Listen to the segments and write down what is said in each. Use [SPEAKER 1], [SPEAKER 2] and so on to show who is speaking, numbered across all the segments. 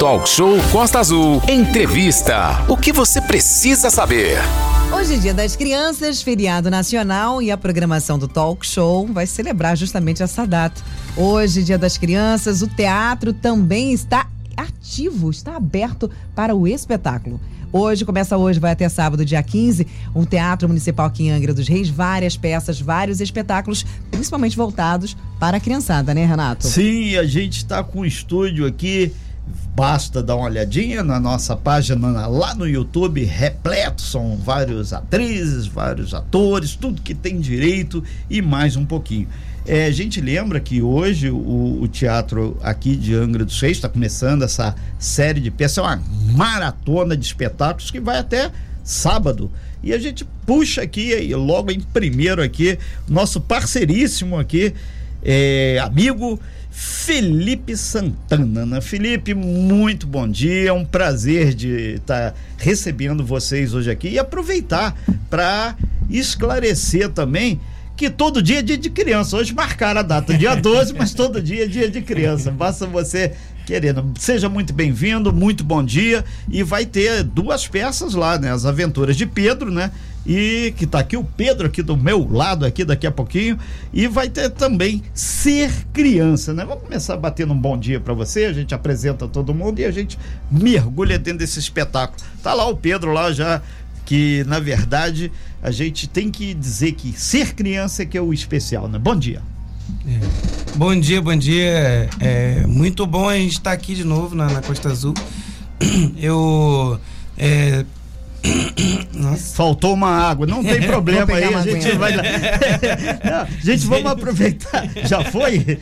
[SPEAKER 1] Talk Show Costa Azul. Entrevista. O que você precisa saber?
[SPEAKER 2] Hoje é dia das crianças, feriado nacional e a programação do Talk Show vai celebrar justamente essa data. Hoje, dia das crianças, o teatro também está ativo, está aberto para o espetáculo. Hoje, começa hoje, vai até sábado, dia 15, o Teatro Municipal aqui em Angra dos Reis, várias peças, vários espetáculos, principalmente voltados para a criançada, né, Renato?
[SPEAKER 3] Sim, a gente está com um estúdio aqui. Basta dar uma olhadinha na nossa página lá no YouTube, repleto, são vários atrizes, vários atores, tudo que tem direito e mais um pouquinho. É, a gente lembra que hoje o, o teatro aqui de Angra dos Reis está começando essa série de peças, é uma maratona de espetáculos que vai até sábado. E a gente puxa aqui, logo em primeiro aqui, nosso parceiríssimo aqui, é, amigo Felipe Santana. Né? Felipe, muito bom dia, é um prazer de estar tá recebendo vocês hoje aqui e aproveitar para esclarecer também que todo dia é dia de criança. Hoje marcaram a data, dia 12, mas todo dia é dia de criança. Basta você querendo. Seja muito bem-vindo, muito bom dia. E vai ter duas peças lá, né? As Aventuras de Pedro, né? E que tá aqui o Pedro aqui do meu lado aqui daqui a pouquinho e vai ter também ser criança, né? Vamos começar batendo um bom dia para você, a gente apresenta todo mundo e a gente mergulha dentro desse espetáculo. Tá lá o Pedro lá já que na verdade a gente tem que dizer que ser criança é que é o especial, né? Bom dia.
[SPEAKER 4] É. Bom dia, bom dia. É muito bom a gente estar tá aqui de novo na, na Costa Azul. Eu é.
[SPEAKER 3] Faltou uma água, não tem problema aí, a gente vai lá. não, gente, vamos aproveitar. Já foi?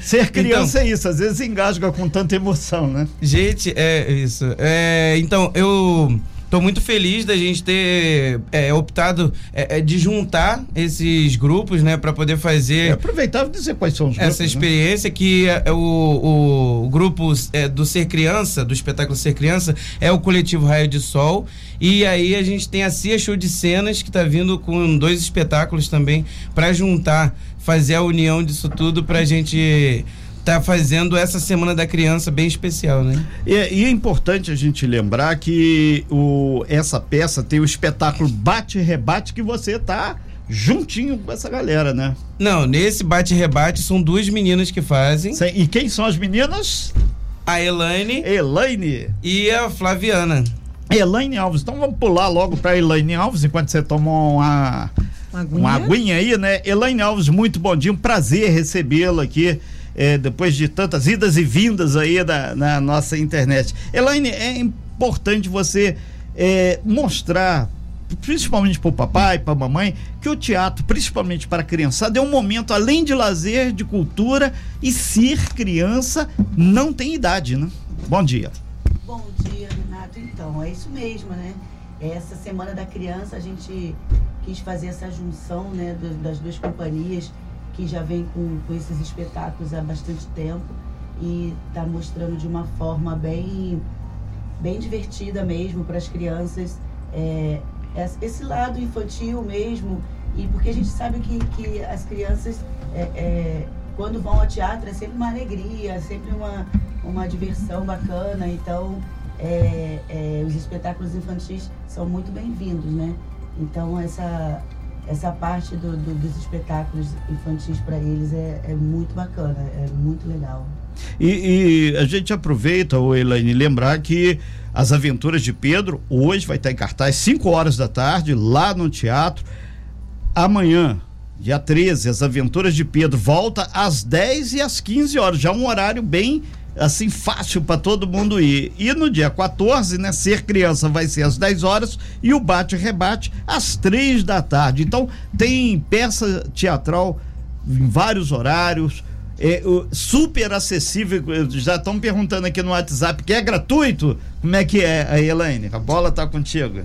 [SPEAKER 3] Ser criança então, é isso, às vezes engasga com tanta emoção, né?
[SPEAKER 4] Gente, é isso. É, então, eu Estou muito feliz da gente ter é, optado é, é, de juntar esses grupos, né, para poder fazer. É
[SPEAKER 3] aproveitável dizer quais são os grupos.
[SPEAKER 4] Essa né? experiência né? que é, o, o, o grupo é, do Ser Criança, do espetáculo Ser Criança, é o coletivo Raio de Sol. E aí a gente tem a Cia Show de Cenas, que está vindo com dois espetáculos também, para juntar, fazer a união disso tudo para a gente tá fazendo essa Semana da Criança bem especial, né?
[SPEAKER 3] E, e, é importante a gente lembrar que o, essa peça tem o espetáculo Bate-Rebate que você tá juntinho com essa galera, né?
[SPEAKER 4] Não, nesse Bate-Rebate são duas meninas que fazem.
[SPEAKER 3] E quem são as meninas?
[SPEAKER 4] A Elaine.
[SPEAKER 3] Elaine.
[SPEAKER 4] E a Flaviana.
[SPEAKER 3] Elaine Alves. Então vamos pular logo para Elaine Alves enquanto você toma uma, uma aguinha? uma aguinha aí, né? Elaine Alves, muito bom dia, um prazer recebê-la aqui é, depois de tantas idas e vindas aí da, na nossa internet. Elaine, é importante você é, mostrar principalmente para o papai, para a mamãe, que o teatro, principalmente para a criançada, é um momento além de lazer, de cultura e ser criança não tem idade, né? Bom dia.
[SPEAKER 5] Bom dia, Renato. Então, é isso mesmo, né? Essa semana da criança a gente quis fazer essa junção, né, das duas companhias que já vem com, com esses espetáculos há bastante tempo e está mostrando de uma forma bem, bem divertida mesmo para as crianças é, esse lado infantil mesmo e porque a gente sabe que, que as crianças é, é, quando vão ao teatro é sempre uma alegria, sempre uma, uma diversão bacana, então é, é, os espetáculos infantis são muito bem-vindos, né? Então essa essa parte do, do, dos espetáculos infantis para eles é, é, muito bacana, é muito legal.
[SPEAKER 3] E, e a gente aproveita, o Elaine, lembrar que as Aventuras de Pedro hoje vai estar em cartaz 5 horas da tarde lá no teatro. Amanhã, dia 13, as Aventuras de Pedro volta às 10 e às 15 horas, já um horário bem assim fácil para todo mundo ir. E no dia 14, né, ser criança vai ser às 10 horas e o bate rebate às três da tarde. Então tem peça teatral em vários horários. É, super acessível, já estão perguntando aqui no WhatsApp que é gratuito. Como é que é, Elaine? A bola tá contigo.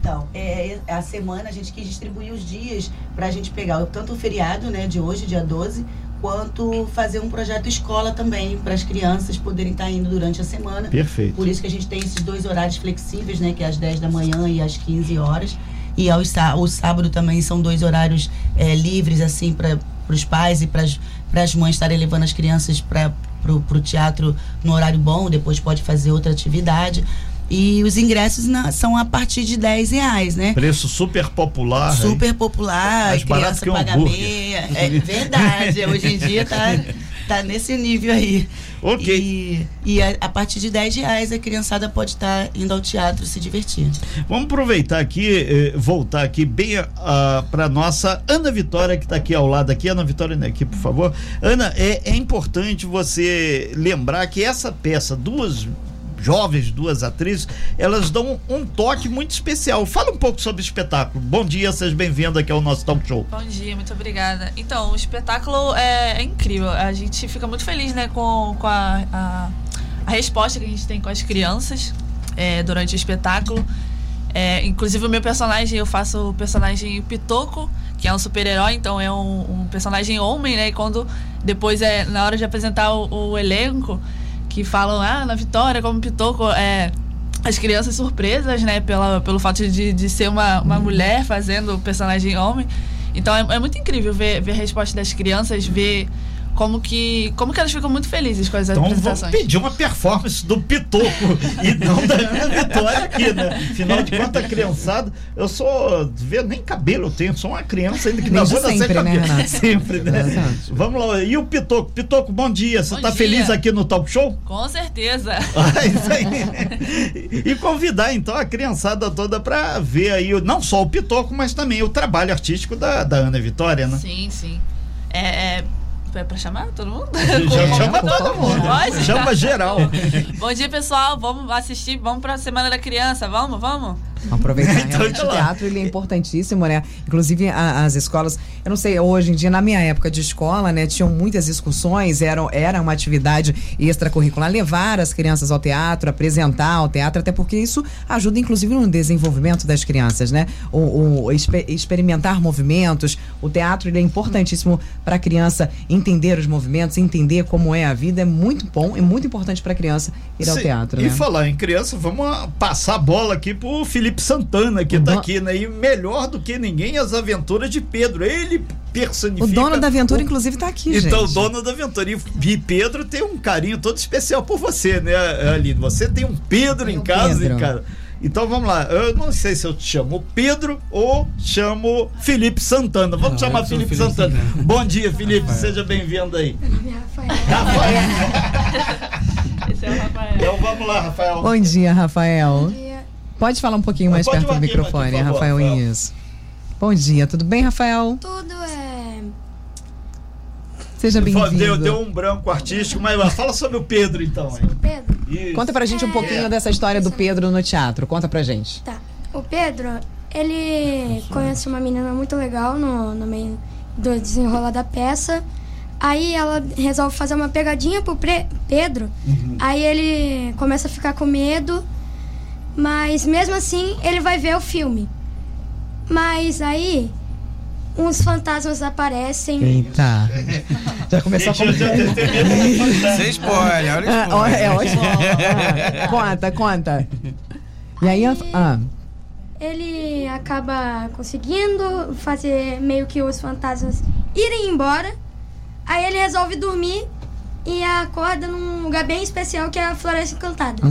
[SPEAKER 5] Então, é, a semana a gente quis distribuir os dias para a gente pegar tanto o feriado, né, de hoje, dia 12, quanto fazer um projeto escola também para as crianças poderem estar tá indo durante a semana.
[SPEAKER 3] Perfeito.
[SPEAKER 5] Por isso que a gente tem esses dois horários flexíveis, né, que é às 10 da manhã e às 15 horas. E ao o sábado também são dois horários é, livres assim para os pais e para as mães estarem levando as crianças para pro teatro no horário bom, depois pode fazer outra atividade. E os ingressos na- são a partir de 10 reais, né?
[SPEAKER 3] Preço super popular.
[SPEAKER 5] Super popular,
[SPEAKER 3] Mais
[SPEAKER 5] criança
[SPEAKER 3] que um
[SPEAKER 5] paga meia. É verdade, hoje em dia tá, tá nesse nível aí.
[SPEAKER 3] Ok.
[SPEAKER 5] E, e a, a partir de 10 reais a criançada pode estar indo ao teatro se divertir.
[SPEAKER 3] Vamos aproveitar aqui, eh, voltar aqui bem para nossa Ana Vitória, que está aqui ao lado aqui. Ana Vitória, né, aqui, por favor. Ana, é, é importante você lembrar que essa peça, duas jovens, duas atrizes, elas dão um toque muito especial. Fala um pouco sobre o espetáculo. Bom dia, seja bem-vindo aqui ao nosso talk show.
[SPEAKER 6] Bom dia, muito obrigada. Então, o espetáculo é, é incrível. A gente fica muito feliz né, com, com a, a, a resposta que a gente tem com as crianças é, durante o espetáculo. É, inclusive, o meu personagem, eu faço o personagem Pitoco, que é um super-herói, então é um, um personagem homem, né? E quando depois, é na hora de apresentar o, o elenco, que falam, ah, na Vitória, como Pitoco, é, as crianças surpresas, né, pela, pelo fato de, de ser uma, uma mulher fazendo o personagem homem. Então é, é muito incrível ver, ver a resposta das crianças, ver como que, como que elas ficam muito felizes com as
[SPEAKER 3] Então vamos
[SPEAKER 6] apresentações.
[SPEAKER 3] pedir uma performance do Pitoco e não da Ana Vitória aqui, né? Afinal de contas, a criançada, eu sou, vê, nem cabelo eu tenho, sou uma criança ainda que
[SPEAKER 2] Desde
[SPEAKER 3] boa nascer
[SPEAKER 2] sempre, né,
[SPEAKER 3] cabelo.
[SPEAKER 2] Renato?
[SPEAKER 3] Sempre, né?
[SPEAKER 2] Exato.
[SPEAKER 3] Vamos lá, e o Pitoco? Pitoco, bom dia, você tá
[SPEAKER 6] dia.
[SPEAKER 3] feliz aqui no Talk Show?
[SPEAKER 6] Com certeza.
[SPEAKER 3] Ah, isso aí. E convidar então a criançada toda pra ver aí, não só o Pitoco, mas também o trabalho artístico da, da Ana Vitória, né?
[SPEAKER 6] Sim, sim. É, é, é pra chamar todo mundo?
[SPEAKER 3] Já chama todo mundo.
[SPEAKER 6] Pode?
[SPEAKER 3] Chama geral.
[SPEAKER 6] Bom dia, pessoal. Vamos assistir, vamos pra Semana da Criança. Vamos, vamos?
[SPEAKER 2] Aproveitar.
[SPEAKER 3] Então,
[SPEAKER 2] Realmente,
[SPEAKER 3] tá
[SPEAKER 2] o teatro ele é importantíssimo, né? Inclusive a- as escolas, eu não sei, hoje em dia, na minha época de escola, né, tinham muitas excursões, era, era uma atividade extracurricular, levar as crianças ao teatro, apresentar o teatro, até porque isso ajuda, inclusive, no desenvolvimento das crianças, né? O, o expe- experimentar movimentos, o teatro ele é importantíssimo para a criança entender os movimentos, entender como é a vida, é muito bom, é muito importante para a criança ir ao
[SPEAKER 3] Sim,
[SPEAKER 2] teatro,
[SPEAKER 3] E
[SPEAKER 2] né?
[SPEAKER 3] falar em criança, vamos passar a bola aqui pro Felipe Santana, que
[SPEAKER 2] O
[SPEAKER 3] tá
[SPEAKER 2] do-
[SPEAKER 3] aqui, né? E melhor do que ninguém, as aventuras de Pedro. Ele personifica.
[SPEAKER 2] O dono da aventura,
[SPEAKER 3] o-
[SPEAKER 2] inclusive, tá aqui,
[SPEAKER 3] Então, o
[SPEAKER 2] gente.
[SPEAKER 3] dono da aventura. E- E Pedro tem um carinho todo especial por você, né, Aline? Você tem um Pedro
[SPEAKER 2] Tem
[SPEAKER 3] em
[SPEAKER 2] um
[SPEAKER 3] casa,
[SPEAKER 2] Pedro.
[SPEAKER 3] hein, cara. Então vamos lá, eu não sei se eu te chamo Pedro ou chamo Felipe Santana. Vamos
[SPEAKER 4] Não,
[SPEAKER 3] chamar
[SPEAKER 4] eu sou
[SPEAKER 3] Felipe,
[SPEAKER 4] Felipe
[SPEAKER 3] Santana.
[SPEAKER 4] Santana.
[SPEAKER 3] Bom dia, Felipe, seja bem-vindo aí.
[SPEAKER 6] Esse é o Rafael.
[SPEAKER 3] Então vamos lá, Rafael.
[SPEAKER 2] Bom dia, Rafael. Pode falar um pouquinho mais perto do
[SPEAKER 3] aqui,
[SPEAKER 2] microfone,
[SPEAKER 3] favor,
[SPEAKER 2] Rafael, isso. Bom dia, tudo bem, Rafael?
[SPEAKER 7] Tudo é.
[SPEAKER 2] Seja
[SPEAKER 3] Deu,
[SPEAKER 2] bem-vindo.
[SPEAKER 3] deu um branco artístico, mas fala sobre o Pedro então. hein?
[SPEAKER 7] Pedro?
[SPEAKER 3] Isso.
[SPEAKER 2] Conta pra gente um pouquinho dessa história do Pedro no teatro. Conta pra gente.
[SPEAKER 7] Tá. O Pedro, ele conhece uma menina muito legal no, no meio do desenrolar da peça. Aí ela resolve fazer uma pegadinha pro Pre- Pedro. Aí ele começa a ficar com medo. Mas mesmo assim, ele vai ver o filme. Mas aí, uns fantasmas aparecem.
[SPEAKER 2] Eita. Já começou a
[SPEAKER 3] medo.
[SPEAKER 4] Sem spoiler, olha
[SPEAKER 2] Ah,
[SPEAKER 4] o
[SPEAKER 2] ó,
[SPEAKER 4] spoiler.
[SPEAKER 2] é ótimo. Ah, conta, conta. E aí, a- ah,
[SPEAKER 7] ele acaba conseguindo fazer meio que os fantasmas irem embora. Aí ele resolve dormir e acorda num lugar bem especial que é a Floresta Encantada.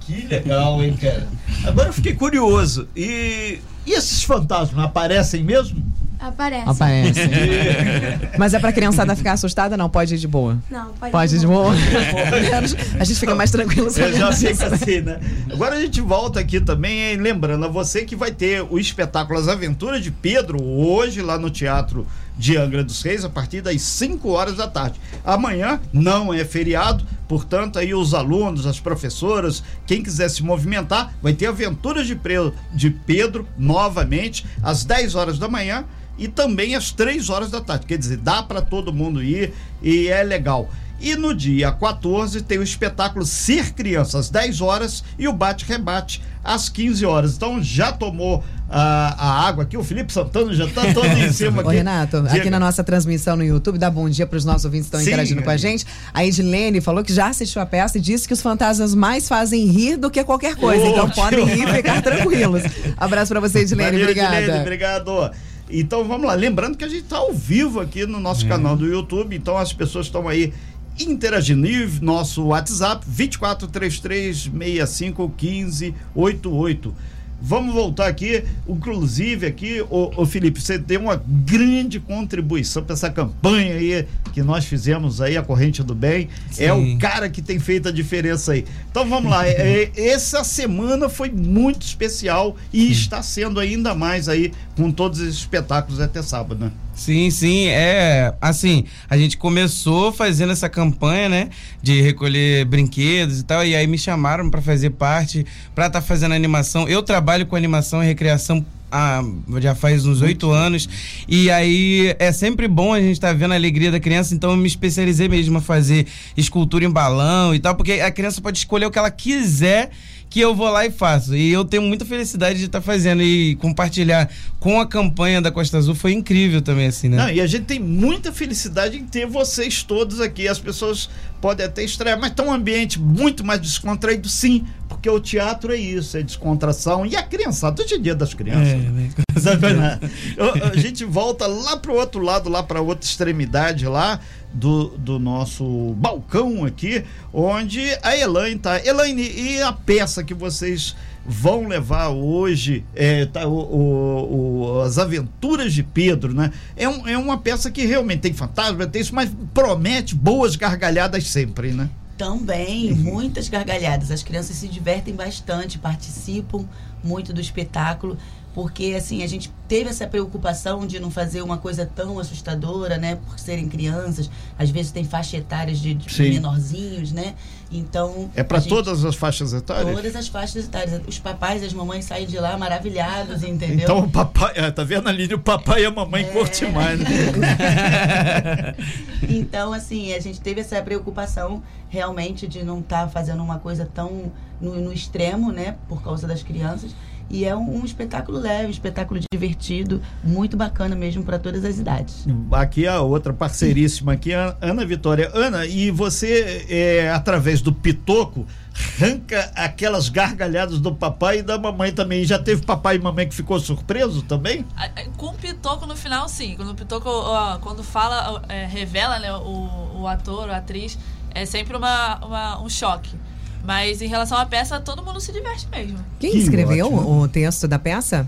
[SPEAKER 3] Que legal, hein, cara. Agora eu fiquei curioso. E, e esses fantasmas aparecem mesmo?
[SPEAKER 7] Aparece.
[SPEAKER 2] aparece. Mas é pra criançada ficar assustada? Não, pode ir de boa.
[SPEAKER 7] Não, pode,
[SPEAKER 2] Pode ir de boa. a gente fica mais tranquilo
[SPEAKER 3] Eu já fico
[SPEAKER 2] disso.
[SPEAKER 3] assim, né? Agora a gente volta aqui também, hein, lembrando a você que vai ter o espetáculo As Aventuras de Pedro hoje lá no Teatro de Angra dos Reis a partir das 5 horas da tarde. Amanhã não é feriado, portanto aí os alunos, as professoras, quem quiser se movimentar, vai ter Aventuras de, Pre- de Pedro novamente às 10 horas da manhã e também às 3 horas da tarde. Quer dizer, dá para todo mundo ir e é legal. E no dia 14 tem o espetáculo Ser Criança às 10 horas e o bate-rebate às 15 horas. Então já tomou ah, a água aqui, o Felipe Santana já tá todo em cima
[SPEAKER 2] Ô,
[SPEAKER 3] aqui.
[SPEAKER 2] Renato,
[SPEAKER 3] Diga.
[SPEAKER 2] aqui na nossa transmissão no YouTube, dá bom dia para os nossos ouvintes que estão
[SPEAKER 3] Sim,
[SPEAKER 2] interagindo com a gente. A Edilene falou que já assistiu a peça e disse que os fantasmas mais fazem rir do que qualquer coisa. então
[SPEAKER 3] Ótimo.
[SPEAKER 2] podem rir e ficar tranquilos. Abraço para você, Edilene.
[SPEAKER 3] Valeu,
[SPEAKER 2] Obrigada.
[SPEAKER 3] Edilene, obrigado. Então vamos lá, lembrando que a gente está ao vivo aqui no nosso canal do YouTube, então as pessoas estão aí interagindo. E nosso WhatsApp 2433651588. Vamos voltar aqui, inclusive aqui, o, o Felipe, você deu uma grande contribuição para essa campanha aí que nós fizemos aí, a Corrente do Bem. Sim. É o cara que tem feito a diferença aí. Então vamos lá, é, essa semana foi muito especial e Sim. está sendo ainda mais aí com todos os espetáculos até sábado, né?
[SPEAKER 4] Sim, sim, é assim, a gente começou fazendo essa campanha, né, de recolher brinquedos e tal, e aí me chamaram para fazer parte, para estar tá fazendo animação. Eu trabalho com animação e recreação há, já faz uns oito anos. E aí é sempre bom a gente estar tá vendo a alegria da criança, então eu me especializei mesmo a fazer escultura em balão e tal, porque a criança pode escolher o que ela quiser que eu vou lá e faço. E eu tenho muita felicidade de estar tá fazendo e compartilhar com a campanha da Costa Azul foi incrível também, assim, né?
[SPEAKER 3] Não, e a gente tem muita felicidade em ter vocês todos aqui. As pessoas podem até estranhar, mas está um ambiente muito mais descontraído, sim, porque o teatro é isso, é descontração. E a criançada, hoje é dia das crianças. É, né? a gente volta lá para o outro lado, lá para outra extremidade lá do, do nosso balcão aqui, onde a Elaine tá. Elaine, e a peça que vocês vão levar hoje, é, tá, o, o, o, As Aventuras de Pedro, né? É, um, é uma peça que realmente tem fantasma, tem isso, mas promete boas gargalhadas sempre, né?
[SPEAKER 5] Também, muitas gargalhadas. As crianças se divertem bastante, participam muito do espetáculo porque assim a gente teve essa preocupação de não fazer uma coisa tão assustadora, né, por serem crianças, às vezes tem faixa etárias de, de menorzinhos, né? Então
[SPEAKER 3] é para todas as faixas etárias.
[SPEAKER 5] Todas as faixas etárias. Os papais e as mamães saem de lá maravilhados, entendeu?
[SPEAKER 3] Então o papai, é, tá vendo ali o papai e a mamãe é... curte mais. Né?
[SPEAKER 5] então assim a gente teve essa preocupação realmente de não estar tá fazendo uma coisa tão no, no extremo, né, por causa das crianças e é um, um espetáculo leve, um espetáculo divertido, muito bacana mesmo para todas as idades.
[SPEAKER 3] Aqui a outra parceiríssima aqui, a Ana Vitória. Ana, e você, é, através do Pitoco, arranca aquelas gargalhadas do papai e da mamãe também. Já teve papai e mamãe que ficou surpreso também?
[SPEAKER 6] Com o Pitoco no final, sim. Quando o Pitoco, ó, quando fala, é, revela né, o, o ator, a atriz, é sempre uma, uma um choque. Mas em relação à peça, todo mundo se diverte mesmo.
[SPEAKER 2] Quem escreveu o texto da peça?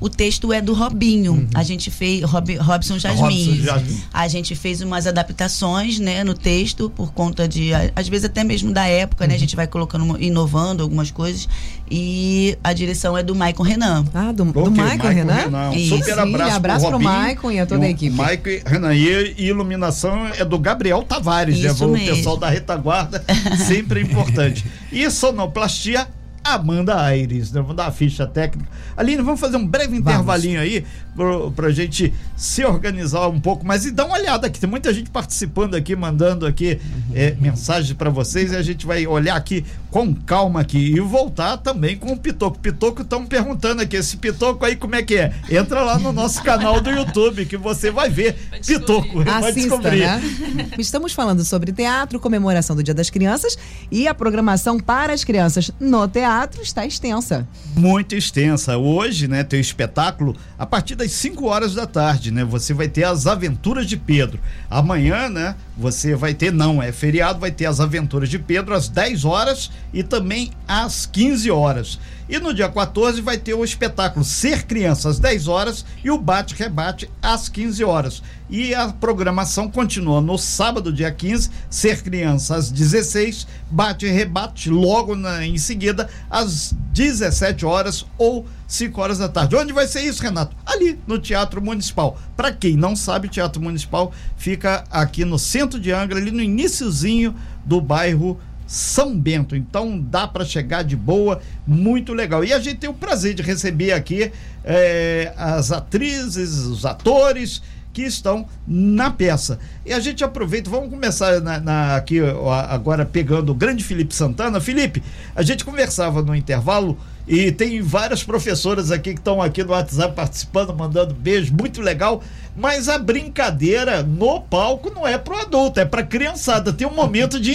[SPEAKER 5] O texto é do Robinho. Uhum. A gente fez Rob, Robson Jasmin. A gente fez umas adaptações, né, no texto por conta de às vezes até mesmo da época, uhum. né? A gente vai colocando inovando algumas coisas e a direção é do Maicon Renan.
[SPEAKER 2] Ah, do, do Maicon Renan? Renan.
[SPEAKER 3] Um super abraço,
[SPEAKER 2] Sim, abraço pro, pro Maicon e a toda a equipe.
[SPEAKER 3] Maicon Renan e, e iluminação é do Gabriel Tavares, Isso né? O pessoal da retaguarda, sempre importante. E sonoplastia Amanda Aires. Né? Vamos dar a ficha técnica. Aline, vamos fazer um breve intervalinho vamos. aí pro, pra gente se organizar um pouco mais e dar uma olhada aqui. Tem muita gente participando aqui, mandando aqui é, mensagens para vocês e a gente vai olhar aqui com calma aqui e voltar também com o Pitoco. Pitoco estão perguntando aqui, esse Pitoco aí como é que é? Entra lá no nosso canal do YouTube que você vai ver vai Pitoco.
[SPEAKER 2] Assista, vai descobrir. Né? Estamos falando sobre teatro, comemoração do Dia das Crianças e a programação para as crianças no teatro está extensa.
[SPEAKER 3] Muito extensa. Hoje, né, tem espetáculo a partir das às 5 horas da tarde, né? Você vai ter as aventuras de Pedro. Amanhã, né? Você vai ter, não, é feriado, vai ter as aventuras de Pedro às 10 horas e também às 15 horas. E no dia 14 vai ter o espetáculo Ser Criança às 10 horas e o Bate-Rebate às 15 horas. E a programação continua no sábado, dia 15, Ser Criança às 16, Bate-Rebate logo na, em seguida às 17 horas ou 5 horas da tarde. Onde vai ser isso, Renato? Ali, no Teatro Municipal. Para quem não sabe, o Teatro Municipal fica aqui no centro de Angra, ali no iníciozinho do bairro são Bento. Então dá para chegar de boa, muito legal. E a gente tem o prazer de receber aqui é, as atrizes, os atores que estão na peça. E a gente aproveita, vamos começar na, na, aqui agora pegando o grande Felipe Santana. Felipe, a gente conversava no intervalo e tem várias professoras aqui que estão aqui no WhatsApp participando, mandando beijo, muito legal. Mas a brincadeira no palco não é pro adulto, é pra criançada. Tem um momento de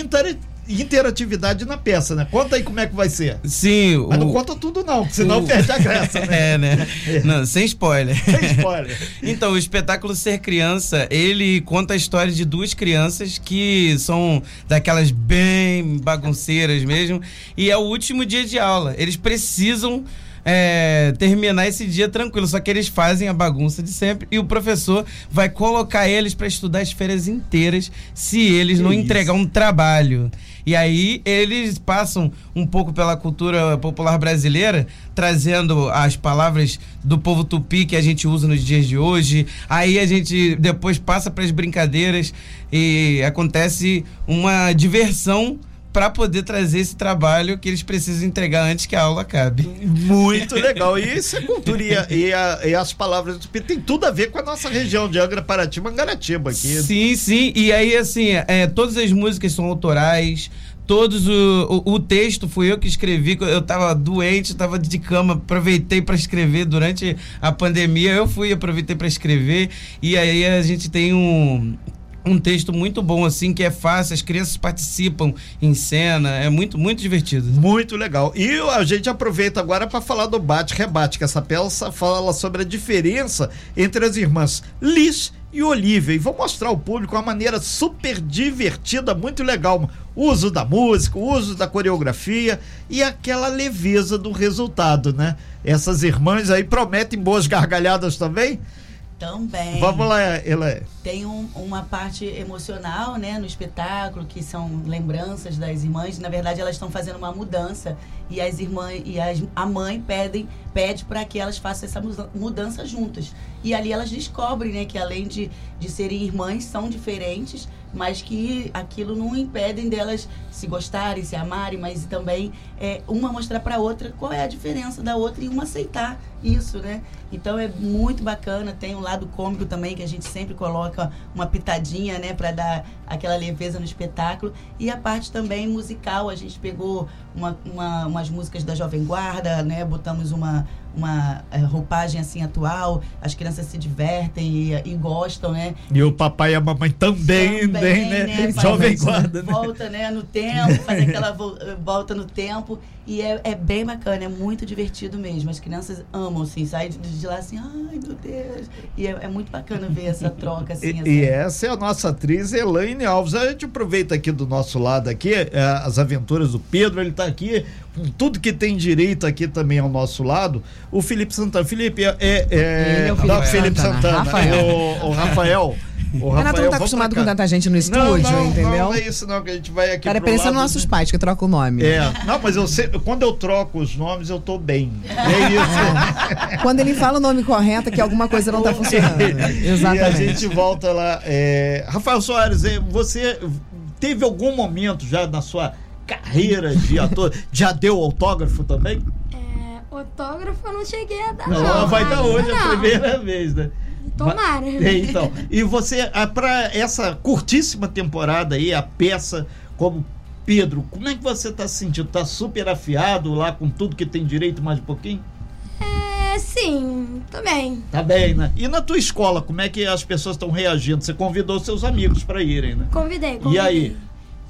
[SPEAKER 3] interatividade na peça, né? Conta aí como é que vai ser.
[SPEAKER 4] Sim,
[SPEAKER 3] Mas não
[SPEAKER 4] o-
[SPEAKER 3] conta tudo não, porque senão
[SPEAKER 4] o-
[SPEAKER 3] perde a graça, né?
[SPEAKER 4] É, né? Não, sem spoiler.
[SPEAKER 3] Sem spoiler.
[SPEAKER 4] Então, o espetáculo Ser Criança, ele conta a história de duas crianças que são daquelas bem bagunceiras mesmo. E é o último dia de aula. Eles precisam é, terminar esse dia tranquilo, só que eles fazem a bagunça de sempre e o professor vai colocar eles para estudar as férias inteiras se eles
[SPEAKER 3] Que
[SPEAKER 4] não
[SPEAKER 3] isso.
[SPEAKER 4] entregar um trabalho. E aí eles passam um pouco pela cultura popular brasileira, trazendo as palavras do povo tupi que a gente usa nos dias de hoje. Aí a gente depois passa para as brincadeiras e acontece uma diversão para poder trazer esse trabalho que eles precisam entregar antes que a aula acabe.
[SPEAKER 3] Muito legal. E isso é cultura. E, a- e a- e as palavras do Tupi tem tudo a ver com a nossa região de Angra, Paraty, Mangaratiba aqui.
[SPEAKER 4] Sim, sim. E aí, assim, é, todas as músicas são autorais. Todos o, o, o texto fui eu que escrevi. Eu tava doente, tava de cama, aproveitei para escrever durante a pandemia. Eu fui, aproveitei para escrever. E aí a gente tem um um texto muito bom assim, que é fácil, as crianças participam em cena, é muito muito divertido.
[SPEAKER 3] Muito legal. E a gente aproveita agora para falar do bate-rebate, que essa peça fala sobre a diferença entre as irmãs Liz e Olivia. E vou mostrar ao público uma maneira super divertida, muito legal. O uso da música, o uso da coreografia e aquela leveza do resultado, né? Essas irmãs aí prometem boas gargalhadas também.
[SPEAKER 5] Também.
[SPEAKER 3] Vamos lá, ela.
[SPEAKER 5] Tem um- uma parte emocional, né, no espetáculo, que são lembranças das irmãs. Na verdade, elas estão fazendo uma mudança e as irmãs e as, a mãe pedem pede para que elas façam essa mudança juntas. E ali elas descobrem, né, que além de, de serem irmãs, são diferentes, mas que aquilo não impedem delas se gostarem, se amarem, mas também é, uma mostrar para outra qual é a diferença da outra e uma aceitar isso, né? Então é muito bacana, tem um lado cômico também que a gente sempre coloca uma pitadinha, né, para dar aquela leveza no espetáculo e a parte também musical, a gente pegou uma, uma- umas músicas da Jovem Guarda, né, botamos uma uma eh, roupagem assim atual, as crianças se divertem e, e gostam, né?
[SPEAKER 3] E o papai e a mamãe também,
[SPEAKER 5] Também,
[SPEAKER 3] né?
[SPEAKER 5] né?
[SPEAKER 3] Jovem Guarda, né?
[SPEAKER 5] Volta, né, no tempo, faz aquela eh, volta no tempo. E é, é bem bacana, é muito divertido mesmo. As crianças amam, assim, saem de, lá assim, ai meu Deus. E é, é muito bacana ver essa troca, assim.
[SPEAKER 3] E, e
[SPEAKER 5] essa-
[SPEAKER 3] essa é a nossa atriz Elaine Alves. A gente aproveita aqui do nosso lado aqui, eh, as aventuras do Pedro, ele está aqui tudo que tem direito aqui também ao nosso lado. O Felipe Santana. Felipe é, é, é
[SPEAKER 2] é o Felipe
[SPEAKER 3] Felipe
[SPEAKER 2] Santana.
[SPEAKER 3] Santana.
[SPEAKER 2] Rafael.
[SPEAKER 3] O, o Rafael. O
[SPEAKER 2] Renato não
[SPEAKER 3] Rafael,
[SPEAKER 2] tá
[SPEAKER 3] vamos
[SPEAKER 2] acostumado com tanta gente no
[SPEAKER 3] Não,
[SPEAKER 2] estúdio,
[SPEAKER 3] não,
[SPEAKER 2] entendeu?
[SPEAKER 3] Não, é isso não, que a gente vai aqui
[SPEAKER 2] Cara, é
[SPEAKER 3] pro
[SPEAKER 2] parecendo
[SPEAKER 3] lado
[SPEAKER 2] nossos pais que trocam o nome.
[SPEAKER 3] É, não, mas eu sei, quando eu troco os nomes, eu tô bem. É isso.
[SPEAKER 2] Quando ele fala o nome correto, é que alguma coisa não tá funcionando.
[SPEAKER 3] E a
[SPEAKER 2] Exatamente.
[SPEAKER 3] gente volta lá. é, Rafael Soares, é, você teve algum momento já na sua carreira de ator, já deu autógrafo também?
[SPEAKER 7] É, autógrafo eu não cheguei a dar.
[SPEAKER 3] Não,
[SPEAKER 7] Não,
[SPEAKER 3] vai dar hoje a
[SPEAKER 7] não.
[SPEAKER 3] primeira vez, né?
[SPEAKER 7] Tomara.
[SPEAKER 3] Então, e você, para essa curtíssima temporada aí, a peça como Pedro, como é que você tá se sentindo? Tá super afiado lá com tudo que tem direito mais um pouquinho?
[SPEAKER 7] É, sim, também.
[SPEAKER 3] Tá bem, né? E na tua escola, como é que as pessoas estão reagindo? Você convidou seus amigos para irem, né?
[SPEAKER 7] Convidei, convidei.
[SPEAKER 3] E aí?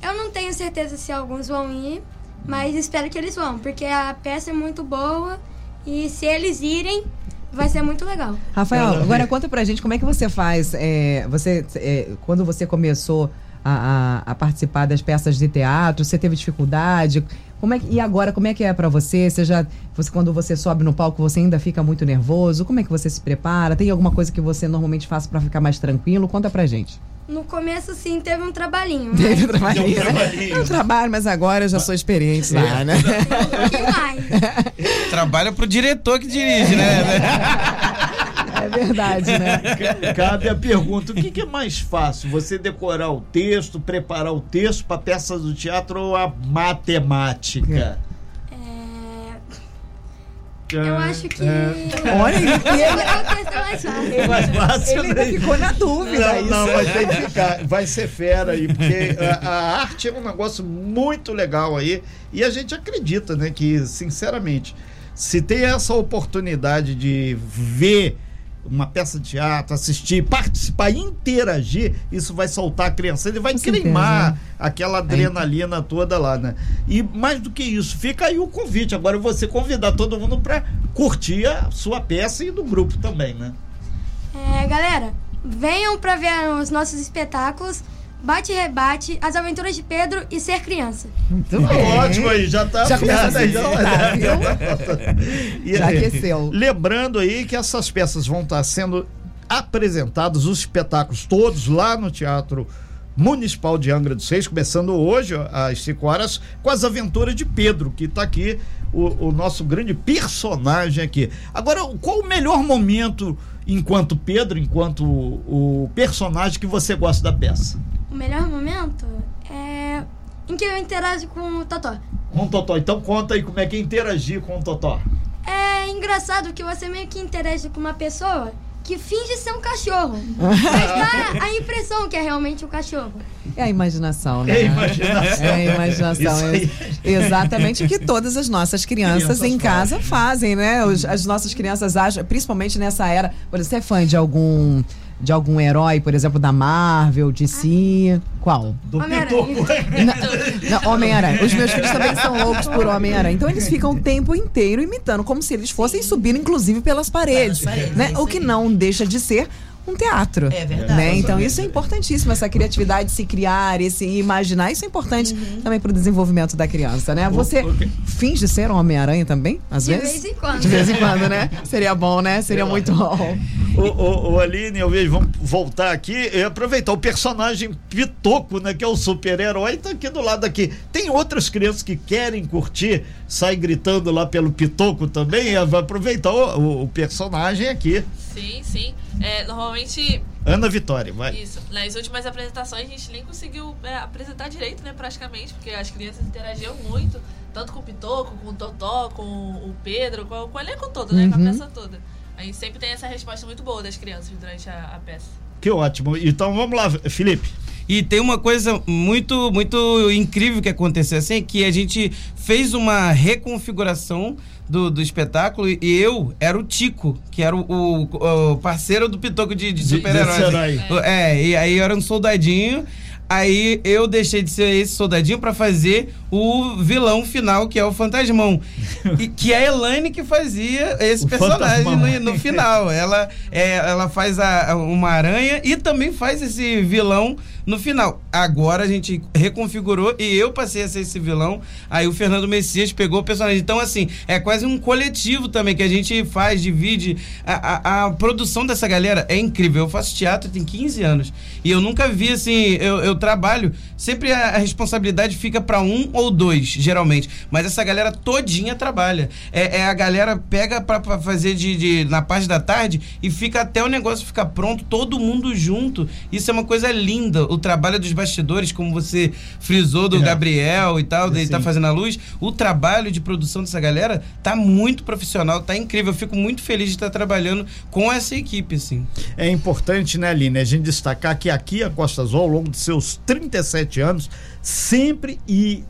[SPEAKER 7] Eu não tenho certeza se alguns vão ir, mas espero que eles vão, porque a peça é muito boa e se eles irem, vai ser muito legal.
[SPEAKER 2] Rafael, agora conta pra gente como é que você faz. é, você, é, quando você começou a, a- a participar das peças de teatro, você teve dificuldade? Como é que- e agora, como é que é pra você? Você já, você, quando você sobe no palco, você ainda fica muito nervoso? Como é que você se prepara? Tem alguma coisa que você normalmente faz pra ficar mais tranquilo? Conta pra gente.
[SPEAKER 7] No começo, sim, teve um trabalhinho.
[SPEAKER 2] Teve
[SPEAKER 7] mas
[SPEAKER 2] trabalhinho,
[SPEAKER 3] um
[SPEAKER 2] né?
[SPEAKER 3] trabalhinho.
[SPEAKER 2] Eu trabalho, mas agora eu já sou experiente lá, né?
[SPEAKER 7] um pouquinho mais.
[SPEAKER 4] Trabalha pro diretor que dirige, né?
[SPEAKER 2] É verdade, né?
[SPEAKER 3] Cabe a pergunta: o que, que é mais fácil? Você decorar o texto, preparar o texto para peças do teatro ou a matemática?
[SPEAKER 7] É, eu acho que.
[SPEAKER 2] Olha, ele,
[SPEAKER 7] É mais fácil.
[SPEAKER 2] Ele ainda ficou na dúvida.
[SPEAKER 3] Não,
[SPEAKER 2] isso.
[SPEAKER 3] não, mas tem que ficar. Vai ser fera aí, porque a, a arte é um negócio muito legal aí. E a gente acredita, né, que, sinceramente, se tem essa oportunidade de ver uma peça de teatro, assistir, participar, interagir, isso vai soltar a criança, ele vai
[SPEAKER 2] Com
[SPEAKER 3] queimar
[SPEAKER 2] certeza.
[SPEAKER 3] aquela adrenalina toda lá, né? E mais do que isso, fica aí o convite. Agora você convidar todo mundo para curtir a sua peça e do grupo também, né?
[SPEAKER 7] É, galera, venham pra ver os nossos espetáculos Bate e Rebate, As Aventuras de Pedro e Ser Criança.
[SPEAKER 2] Muito
[SPEAKER 3] Tá
[SPEAKER 2] bem.
[SPEAKER 3] ótimo aí, já tá
[SPEAKER 2] Já
[SPEAKER 3] aí? E
[SPEAKER 2] Já
[SPEAKER 3] aí,
[SPEAKER 2] aqueceu.
[SPEAKER 3] Lembrando aí que essas peças vão estar sendo apresentadas, os espetáculos todos lá no Teatro Municipal de Angra dos Reis, começando hoje às 5 horas com as aventuras de Pedro, que está aqui, o, o nosso grande personagem aqui. Agora, qual o melhor momento enquanto Pedro, enquanto o, o personagem que você gosta da peça?
[SPEAKER 7] O melhor momento é em que eu interajo com o Totó.
[SPEAKER 3] Com o Totó. Então conta aí como é que é interagir com o Totó.
[SPEAKER 7] É engraçado que você meio que interage com uma pessoa que finge ser um cachorro. mas dá a impressão que é realmente um cachorro.
[SPEAKER 2] É a imaginação, né?
[SPEAKER 3] É a imaginação.
[SPEAKER 2] É a imaginação. É exatamente o que todas as nossas crianças,
[SPEAKER 3] Crianças
[SPEAKER 2] em casa fazem, né? Os- as nossas crianças acham, principalmente nessa era. Você é fã de algum de algum herói, por exemplo, da Marvel, DC? Qual?
[SPEAKER 3] Do
[SPEAKER 7] Homem-Aranha.
[SPEAKER 3] Pitoco.
[SPEAKER 2] Homem-Aranha. Os meus filhos também são loucos por Homem-Aranha. Então eles ficam o tempo inteiro imitando, como se eles fossem subir, inclusive, pelas paredes.
[SPEAKER 5] Pelas paredes,
[SPEAKER 2] né? O que não deixa de ser um teatro.
[SPEAKER 5] É verdade.
[SPEAKER 2] Né? Então isso é importantíssimo, essa criatividade, se criar, esse imaginar, isso é importante também para o desenvolvimento da criança, né? Você
[SPEAKER 3] o que-
[SPEAKER 2] finge ser um Homem-Aranha também, às
[SPEAKER 7] De
[SPEAKER 2] vezes?
[SPEAKER 7] vez em quando.
[SPEAKER 2] De vez em quando, né? Seria bom, né? Seria muito bom.
[SPEAKER 3] O, o, o Aline, eu vejo, vamos voltar aqui e aproveitar o personagem Pitoco, né? Que é o super-herói, tá aqui do lado aqui. Tem outras crianças que querem curtir, saem gritando lá pelo Pitoco também, vai aproveitar o, o- o personagem aqui.
[SPEAKER 6] Sim, sim. É, normalmente,
[SPEAKER 3] Ana Vitória, vai.
[SPEAKER 6] isso. Nas últimas apresentações a gente nem conseguiu é, apresentar direito, né, praticamente, porque as crianças interagiam muito, tanto com o Pitoco, com o Totó, com o Pedro, com, com o elenco todo, né, com a
[SPEAKER 2] Uhum.
[SPEAKER 6] peça toda. A gente sempre tem essa resposta muito boa das crianças durante a, a peça.
[SPEAKER 3] Que ótimo. Então vamos lá, Felipe.
[SPEAKER 4] E tem uma coisa muito, muito incrível que aconteceu assim, que a gente fez uma reconfiguração do, do espetáculo e eu era o Tico, que era o, o- o parceiro do Pitoco de, de super-herói. assim. É, e aí eu era um soldadinho. Aí eu deixei de ser esse soldadinho pra fazer o vilão final, que é o Fantasmão. E- que é a Elaine que fazia esse
[SPEAKER 3] O
[SPEAKER 4] personagem no, no final. Ela, é, ela faz a, uma aranha e também faz esse vilão no final. Agora a gente reconfigurou e eu passei a ser esse vilão. Aí o Fernando Messias pegou o personagem. Então, assim, é quase um coletivo também que a gente faz, divide. A, a, a produção dessa galera é incrível. Eu faço teatro tem 15 anos e eu nunca vi assim. Eu, eu trabalho, sempre a, a responsabilidade fica pra um ou dois, geralmente. Mas essa galera todinha trabalha. É, é a galera pega pra, pra fazer de, de- na parte da tarde e fica até o negócio ficar pronto, todo mundo junto. Isso é uma coisa linda. O trabalho dos bastidores, como você frisou do
[SPEAKER 3] É.
[SPEAKER 4] Gabriel e tal, dele
[SPEAKER 3] Sim.
[SPEAKER 4] tá fazendo a luz. O trabalho de produção dessa galera tá muito profissional, tá incrível. Eu fico muito feliz de estar trabalhando com essa equipe, assim.
[SPEAKER 3] É importante, né, Aline, a gente destacar que aqui a Costa Azul, ao longo de seus 37 anos, sempre e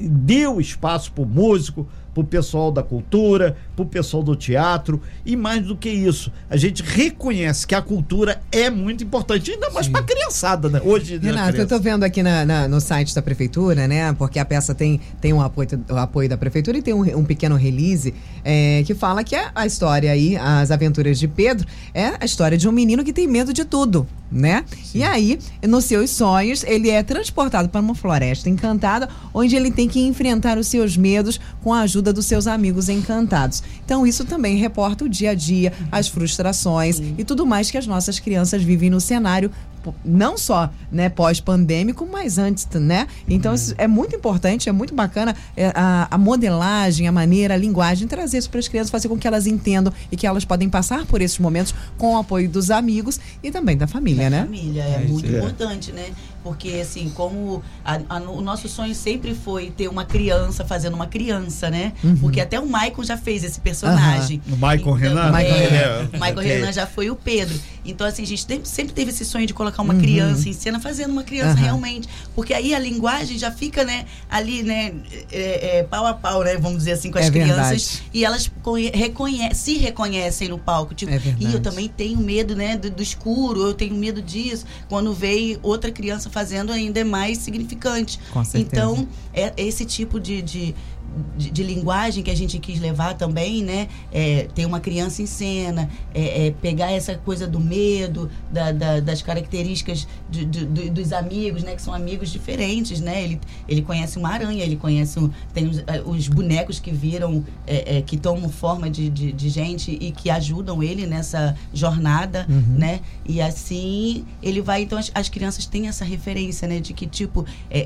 [SPEAKER 3] deu espaço para o músico, para o pessoal da cultura, para o pessoal do teatro e mais do que isso, a gente reconhece que a cultura é muito importante, ainda mais para a criançada, né? Hoje,
[SPEAKER 2] Renato, eu tô vendo aqui na- na- no site da prefeitura, né? Porque a peça tem, tem um apoio, o apoio da prefeitura e tem um, um pequeno release é, que fala que é a história aí, as aventuras de Pedro, é a história de um menino que tem medo de tudo, né? E aí, nos seus sonhos, ele é transportado para uma floresta encantada, onde ele tem que enfrentar os seus medos com a ajuda dos seus amigos encantados. Então, isso também reporta o dia a dia, as frustrações e tudo mais que as nossas crianças vivem no cenário não só né, pós-pandêmico, mas antes, né? Então isso é muito importante, é muito bacana é, a, a modelagem, a maneira, a linguagem, trazer isso para as crianças, fazer com que elas entendam e que elas podem passar por esses momentos com o apoio dos amigos e também da família, né?
[SPEAKER 5] família é,
[SPEAKER 4] É,
[SPEAKER 5] muito
[SPEAKER 3] é.
[SPEAKER 5] importante, né? Porque, assim, como a- a- o nosso sonho sempre foi ter uma criança fazendo uma criança, né? Porque até o Maicon já fez esse personagem.
[SPEAKER 3] O Maicon Renan?
[SPEAKER 2] Maicon
[SPEAKER 5] é,
[SPEAKER 2] Renan.
[SPEAKER 5] o Maicon. Renan já foi o Pedro. Então, assim, a gente sempre teve esse sonho de colocar uma criança em cena, fazendo uma criança realmente. Porque aí a linguagem já fica, né, ali, né, é, é, pau a pau, né, vamos dizer assim, com as
[SPEAKER 2] É
[SPEAKER 5] crianças.
[SPEAKER 2] verdade.
[SPEAKER 5] E elas conhe- reconhe se reconhecem no palco. Tipo,
[SPEAKER 2] É
[SPEAKER 5] e eu também tenho medo, né, do, do escuro, eu tenho medo disso. Quando vem outra criança fazendo, ainda é mais significante.
[SPEAKER 2] Com certeza.
[SPEAKER 5] Então, é esse tipo de, de, de- de linguagem que a gente quis levar também, né? É, ter uma criança em cena, é, é pegar essa coisa do medo, da- da- das características de- de- do- dos amigos, né? Que são amigos diferentes, né? Ele, ele conhece uma aranha, ele conhece um, tem os, eh, os bonecos que viram, é, é, que tomam forma de, de, gente e que ajudam ele nessa jornada, né? E assim ele vai. Então as, as crianças têm essa referência, né? De que tipo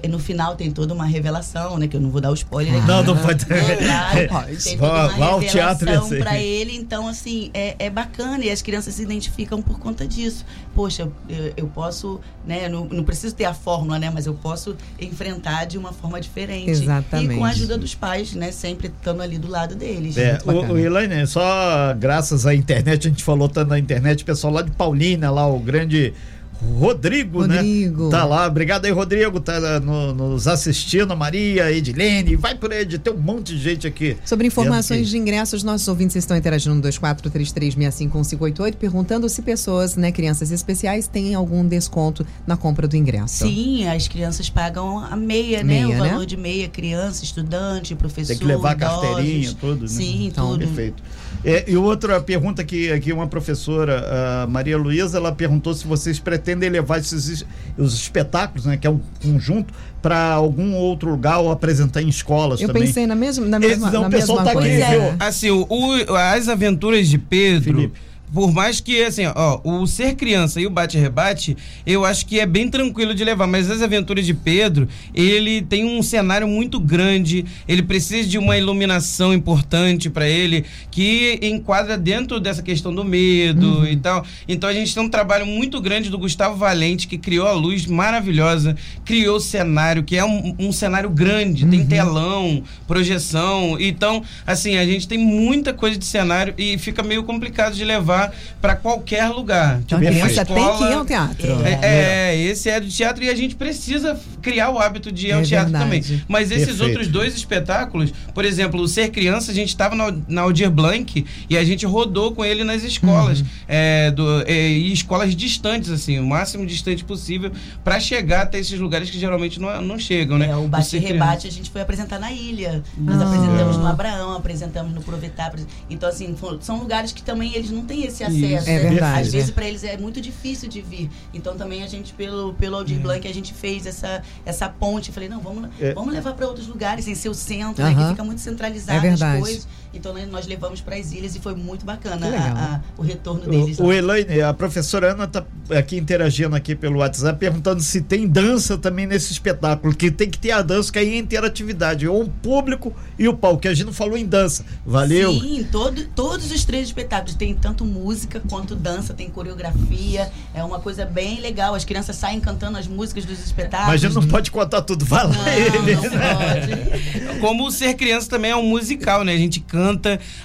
[SPEAKER 5] no final tem toda uma revelação, né? Que eu não vou dar o spoiler aqui.
[SPEAKER 3] Não, não pode.
[SPEAKER 5] É, claro.
[SPEAKER 2] Pode.
[SPEAKER 5] Tem
[SPEAKER 3] Vá-
[SPEAKER 5] toda uma revelação pra ele, então assim, é, é bacana e as crianças se identificam por conta disso. Poxa, eu, eu posso, né, não, não preciso ter a fórmula, né, mas eu posso enfrentar de uma forma diferente.
[SPEAKER 2] Exatamente.
[SPEAKER 5] E com a ajuda dos pais, né, sempre estando ali do lado deles.
[SPEAKER 3] É, o, o Elaine, só graças à internet, a gente falou tanto na internet, o pessoal lá de Paulínia, lá o grande Rodrigo,
[SPEAKER 2] Rodrigo.
[SPEAKER 3] né? Tá lá, obrigado aí, Rodrigo, tá no- nos assistindo, Maria, Edilene, vai por aí, tem um monte de gente aqui.
[SPEAKER 2] Sobre informações de ingressos, nossos ouvintes estão interagindo no 2433651588, perguntando se pessoas, né, crianças especiais, têm algum desconto na compra do ingresso.
[SPEAKER 5] Sim, as crianças pagam a meia,
[SPEAKER 2] Meia,
[SPEAKER 5] né? O
[SPEAKER 2] né?
[SPEAKER 5] valor de meia, criança, estudante, professor.
[SPEAKER 3] Tem que levar
[SPEAKER 5] idosos.
[SPEAKER 3] carteirinha, tudo, né?
[SPEAKER 5] Sim,
[SPEAKER 2] Então,
[SPEAKER 5] tudo.
[SPEAKER 3] Perfeito. É, e outra pergunta que aqui uma professora, a Maria Luísa, ela perguntou se vocês pretendem levar esses es- os espetáculos, né, que é um conjunto, para algum outro lugar ou apresentar em escolas
[SPEAKER 2] Eu
[SPEAKER 3] também.
[SPEAKER 2] pensei na mesma, na mesma,
[SPEAKER 3] não,
[SPEAKER 2] na
[SPEAKER 3] o pessoal
[SPEAKER 2] mesma
[SPEAKER 3] tá aqui,
[SPEAKER 2] coisa.
[SPEAKER 3] viu?
[SPEAKER 2] é.
[SPEAKER 4] Assim, o, o- as aventuras de Pedro.
[SPEAKER 3] Felipe.
[SPEAKER 4] Por mais que, assim, ó, o ser criança e o bate-rebate, eu acho que é bem tranquilo de levar. Mas as aventuras de Pedro, ele tem um cenário muito grande, ele precisa de uma iluminação importante para ele, que enquadra dentro dessa questão do medo e tal. Então a gente tem um trabalho muito grande do Gustavo Valente, que criou a luz maravilhosa, criou o cenário, que é um, um cenário grande, tem telão, projeção. Então, assim, a gente tem muita coisa de cenário e fica meio complicado de levar para qualquer lugar.
[SPEAKER 2] Então,
[SPEAKER 4] Tipo,
[SPEAKER 2] criança tem que ir
[SPEAKER 4] escola-
[SPEAKER 2] ao teatro.
[SPEAKER 4] é, é, esse é do teatro e a gente precisa criar o hábito de ir ao
[SPEAKER 2] É
[SPEAKER 4] teatro
[SPEAKER 2] verdade.
[SPEAKER 4] também. Mas esses
[SPEAKER 3] Perfeito.
[SPEAKER 4] outros dois espetáculos, por exemplo, o Ser Criança, a gente estava na, na Aldir Blanc e a gente rodou com ele nas escolas.
[SPEAKER 2] Uhum.
[SPEAKER 4] é, do, é, e escolas distantes, assim, o máximo distante possível, para chegar até esses lugares que geralmente não, não chegam, né?
[SPEAKER 5] É, o
[SPEAKER 4] Ser
[SPEAKER 5] bate-rebate a gente foi apresentar na ilha. Nós
[SPEAKER 2] Ah.
[SPEAKER 5] apresentamos no Abraão, apresentamos no Provetar. Então, assim, são lugares que também eles não têm esse acesso.
[SPEAKER 2] É
[SPEAKER 5] né?
[SPEAKER 2] verdade,
[SPEAKER 5] Às vezes,
[SPEAKER 2] é.
[SPEAKER 5] para eles é muito difícil de vir. Então, também a gente, pelo, pelo Aldir Blanc, a gente fez essa, essa ponte. Falei, não, vamos,
[SPEAKER 3] É.
[SPEAKER 5] vamos levar para outros lugares, sem ser o centro, né?
[SPEAKER 2] Aham.
[SPEAKER 5] Que fica muito centralizado
[SPEAKER 2] É verdade.
[SPEAKER 5] as coisas. Então, né, nós levamos para as ilhas e foi muito bacana a- a- o retorno deles.
[SPEAKER 3] O, o. Elaine, a professora Ana tá aqui interagindo aqui pelo WhatsApp, perguntando se tem dança também nesse espetáculo, que tem que ter a dança, que aí é interatividade, ou o público e o palco, que a gente não falou em dança. Valeu?
[SPEAKER 5] Sim, todo, todos os três espetáculos tem tanto música quanto dança, tem coreografia. É uma coisa bem legal. As crianças saem cantando as músicas dos espetáculos.
[SPEAKER 3] Mas a gente não pode contar tudo. Vai lá,
[SPEAKER 5] Não,
[SPEAKER 3] ele.
[SPEAKER 5] não pode.
[SPEAKER 4] Como o ser criança também é um musical, né? A gente canta,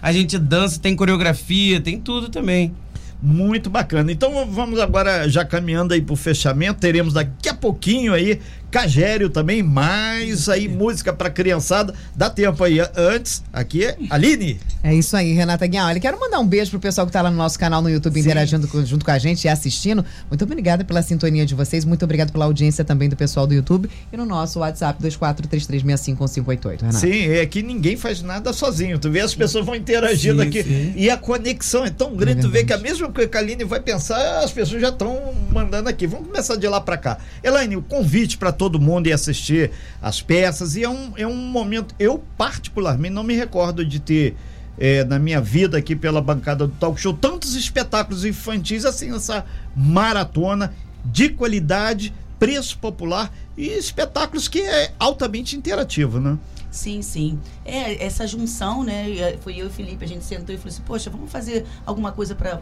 [SPEAKER 4] a gente dança, tem coreografia, tem tudo também.
[SPEAKER 3] Muito bacana. Então vamos agora, já caminhando aí pro fechamento, teremos daqui a pouquinho aí Cagério também, mais aí música pra criançada. Dá tempo aí. Antes, aqui é Aline.
[SPEAKER 2] É isso aí, Renata Guial. Olha, quero mandar um beijo pro pessoal que tá lá no nosso canal no YouTube interagindo com- junto com a gente e assistindo. Muito obrigada pela sintonia de vocês, muito obrigada pela audiência também do pessoal do YouTube e no nosso WhatsApp 2433651588, Renata.
[SPEAKER 3] Sim, é que ninguém faz nada sozinho. Tu vê, as pessoas vão interagindo
[SPEAKER 4] Sim,
[SPEAKER 3] aqui.
[SPEAKER 4] sim.
[SPEAKER 3] E a conexão é tão grande,
[SPEAKER 2] É
[SPEAKER 3] tu vê que a mesma coisa que a Aline vai pensar, as pessoas já estão mandando aqui. Vamos começar de lá pra cá. Elaine, o convite para todo mundo ir assistir as peças. E é um, é um momento. Eu, particularmente, não me recordo de ter. eh, na minha vida aqui pela bancada do Talk Show, tantos espetáculos infantis assim, essa maratona de qualidade, preço popular e espetáculos que é altamente interativo, né?
[SPEAKER 5] Sim, sim. É, essa junção, né? eh, Foi eu e o Felipe, a gente sentou e falou assim, poxa, vamos fazer alguma coisa para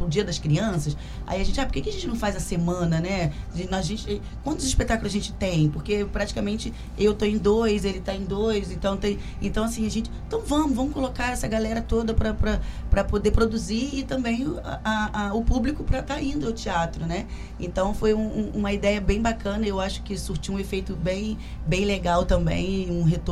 [SPEAKER 5] o Dia das Crianças? Aí a gente, ah, por que, que a gente não faz a semana, né? A gente, quantos espetáculos a gente tem? Porque praticamente eu tô em dois, ele tá em dois, então tem. Então, assim, a gente. Então vamos, vamos colocar essa galera toda para poder produzir e também o- a- a- o público para estar indo ao teatro, né? Então foi um- um- uma ideia bem bacana, eu acho que surtiu um efeito bem, bem legal também, um retorno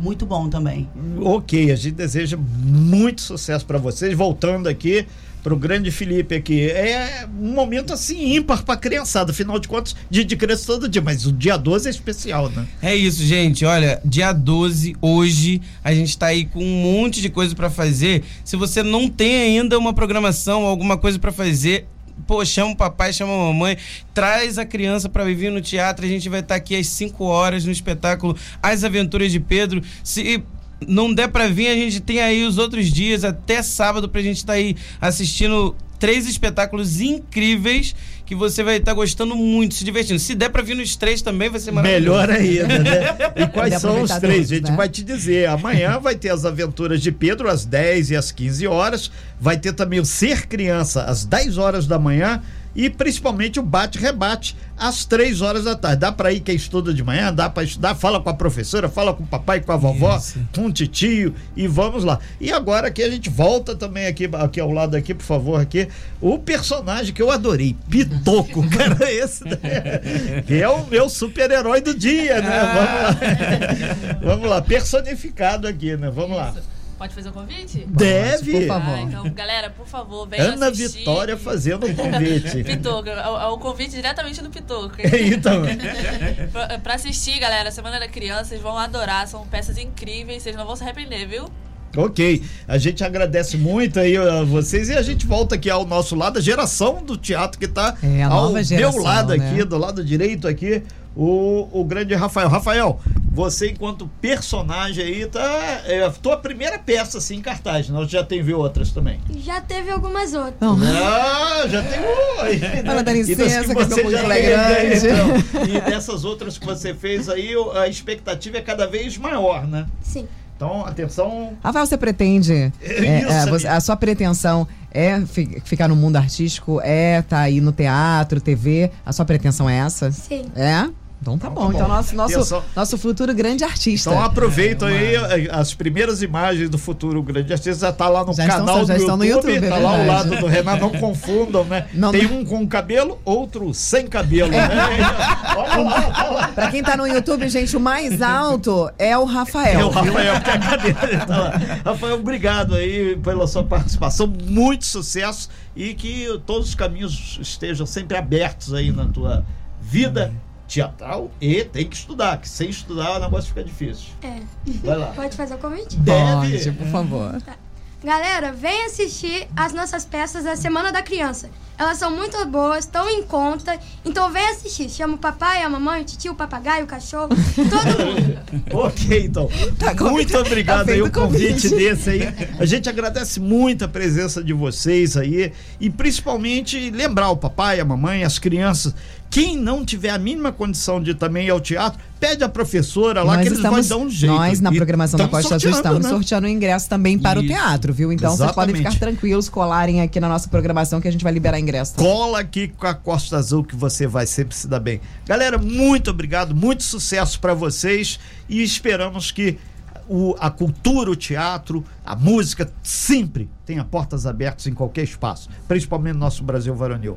[SPEAKER 5] muito bom também.
[SPEAKER 3] Ok, a gente deseja muito sucesso para vocês. Voltando aqui pro grande Felipe aqui. É um momento assim ímpar pra criançada. Afinal de contas, dia de criança todo dia. Mas o dia 12 é especial, né?
[SPEAKER 4] É isso, gente. Olha, dia 12, hoje, a gente tá aí com um monte de coisa pra fazer. Se você não tem ainda uma programação, alguma coisa pra fazer, pô, chama o papai, chama a mamãe, traz a criança pra viver no teatro. A gente vai estar aqui às 5 horas no espetáculo As Aventuras de Pedro. Se não der pra vir, a gente tem aí os outros dias, até sábado, pra gente estar aí assistindo três espetáculos incríveis que você vai estar gostando muito, se divertindo. Se der pra vir nos três também, vai ser maravilhoso.
[SPEAKER 3] Melhor ainda, né? E quais são os
[SPEAKER 2] aproveitar
[SPEAKER 3] três?
[SPEAKER 2] todos,
[SPEAKER 3] a gente
[SPEAKER 2] né?
[SPEAKER 3] vai te dizer. Amanhã vai ter as aventuras de Pedro às 10 e às 15 horas. Vai ter também o Ser Criança às 10 horas da manhã. E principalmente o bate-rebate às 3 horas da tarde. Dá para ir quem estuda de manhã, dá para estudar, fala com a professora, fala com o papai, com a vovó,
[SPEAKER 4] Isso.
[SPEAKER 3] com o titio e vamos lá. E agora aqui a gente volta também aqui, aqui ao lado aqui, por favor, aqui, o personagem que eu adorei, Pitoco, cara, esse daí, que é o meu super-herói do dia, né? Vamos lá. Vamos lá, personificado aqui, né? Vamos lá.
[SPEAKER 6] Pode fazer o convite?
[SPEAKER 3] Deve.
[SPEAKER 2] por favor.
[SPEAKER 6] Ah, então, galera, por favor, venham
[SPEAKER 3] Ana
[SPEAKER 6] assistir.
[SPEAKER 3] Vitória fazendo um convite.
[SPEAKER 6] Pitoco, é o, é o convite diretamente do Pitoco.
[SPEAKER 3] então,
[SPEAKER 6] pra, pra assistir, galera, Semana da Criança, vocês vão adorar, são peças incríveis, vocês não vão se arrepender, viu?
[SPEAKER 3] ok. A gente agradece muito aí a vocês e a gente volta aqui ao nosso lado, a geração do teatro que tá
[SPEAKER 2] É, a
[SPEAKER 3] ao
[SPEAKER 2] nova geração,
[SPEAKER 3] meu lado
[SPEAKER 2] né?
[SPEAKER 3] aqui, do lado direito aqui, o, o grande Rafael. Rafael, você enquanto personagem aí, tá. É a tua primeira peça assim em cartaz, nós já tem viu outras também.
[SPEAKER 7] Já teve algumas outras.
[SPEAKER 2] Não.
[SPEAKER 3] Ah, já tem um aí. né?
[SPEAKER 2] Fala, dá
[SPEAKER 3] E das
[SPEAKER 2] licença, que
[SPEAKER 3] você
[SPEAKER 2] meu
[SPEAKER 3] já
[SPEAKER 2] é grande.
[SPEAKER 3] então. E dessas outras que você fez aí, a expectativa é cada vez maior, né?
[SPEAKER 7] Sim.
[SPEAKER 3] Então, atenção.
[SPEAKER 2] Rafael, você pretende. é,
[SPEAKER 3] Isso,
[SPEAKER 2] é, você-
[SPEAKER 3] amigo.
[SPEAKER 2] a sua pretensão é fi- ficar no mundo artístico? É tá aí no teatro, TV? A sua pretensão é essa?
[SPEAKER 7] Sim.
[SPEAKER 2] É? Então tá
[SPEAKER 3] Então
[SPEAKER 2] bom.
[SPEAKER 3] tá
[SPEAKER 2] Então,
[SPEAKER 3] bom.
[SPEAKER 2] nosso, nosso,
[SPEAKER 3] Atenção.
[SPEAKER 2] nosso futuro grande artista.
[SPEAKER 3] Então aproveita aí eh, as primeiras imagens do futuro grande artista já tá lá no
[SPEAKER 2] Já estão-
[SPEAKER 3] canal
[SPEAKER 2] já
[SPEAKER 3] do
[SPEAKER 2] estão no
[SPEAKER 3] YouTube,
[SPEAKER 2] YouTube, é
[SPEAKER 3] tá lá ao lado do Renan, não confundam, né?
[SPEAKER 2] Não-
[SPEAKER 3] Tem um com cabelo, outro sem cabelo, né? Olha lá, olha lá.
[SPEAKER 2] Pra quem tá no YouTube, gente, o mais alto é o Rafael.
[SPEAKER 3] É o? Rafael que é a cadeira tá lá. Rafael, obrigado aí pela sua participação, muito sucesso e que todos os caminhos estejam sempre abertos aí na tua vida teatral e tem que estudar, que sem estudar o negócio fica difícil.
[SPEAKER 7] É.
[SPEAKER 3] Vai lá.
[SPEAKER 7] Pode fazer o convite?
[SPEAKER 3] Deve.
[SPEAKER 2] Pode, por favor.
[SPEAKER 7] Galera, vem assistir as nossas peças da Semana da Criança. Elas são muito boas, estão em conta. Então vem assistir. Chama o papai, a mamãe, o tio, o papagaio, o cachorro, todo mundo.
[SPEAKER 3] Ok, então.
[SPEAKER 2] Tá
[SPEAKER 3] muito obrigado
[SPEAKER 2] Tá
[SPEAKER 3] aí o convite,
[SPEAKER 2] o convite.
[SPEAKER 3] desse aí. A gente agradece muito a presença de vocês aí e principalmente lembrar o papai, a mamãe, as crianças. Quem não tiver a mínima condição de também ir ao teatro, pede a professora lá
[SPEAKER 2] nós
[SPEAKER 3] que eles
[SPEAKER 2] estamos,
[SPEAKER 3] vão dar um jeito.
[SPEAKER 2] Nós, na
[SPEAKER 3] E
[SPEAKER 2] programação da
[SPEAKER 3] tamo
[SPEAKER 2] Costa Azul, estamos
[SPEAKER 3] né?
[SPEAKER 2] sorteando o ingresso também para o
[SPEAKER 4] Isso.
[SPEAKER 2] teatro, viu? Então vocês podem
[SPEAKER 3] Exatamente.
[SPEAKER 2] ficar tranquilos, colarem aqui na nossa programação que a gente vai liberar ingresso. também.
[SPEAKER 3] Cola aqui com a Costa Azul que você vai sempre se dar bem. Galera, muito obrigado, muito sucesso para vocês e esperamos que o- a cultura, o teatro, a música sempre tenha portas abertas em qualquer espaço, principalmente no nosso Brasil varonil.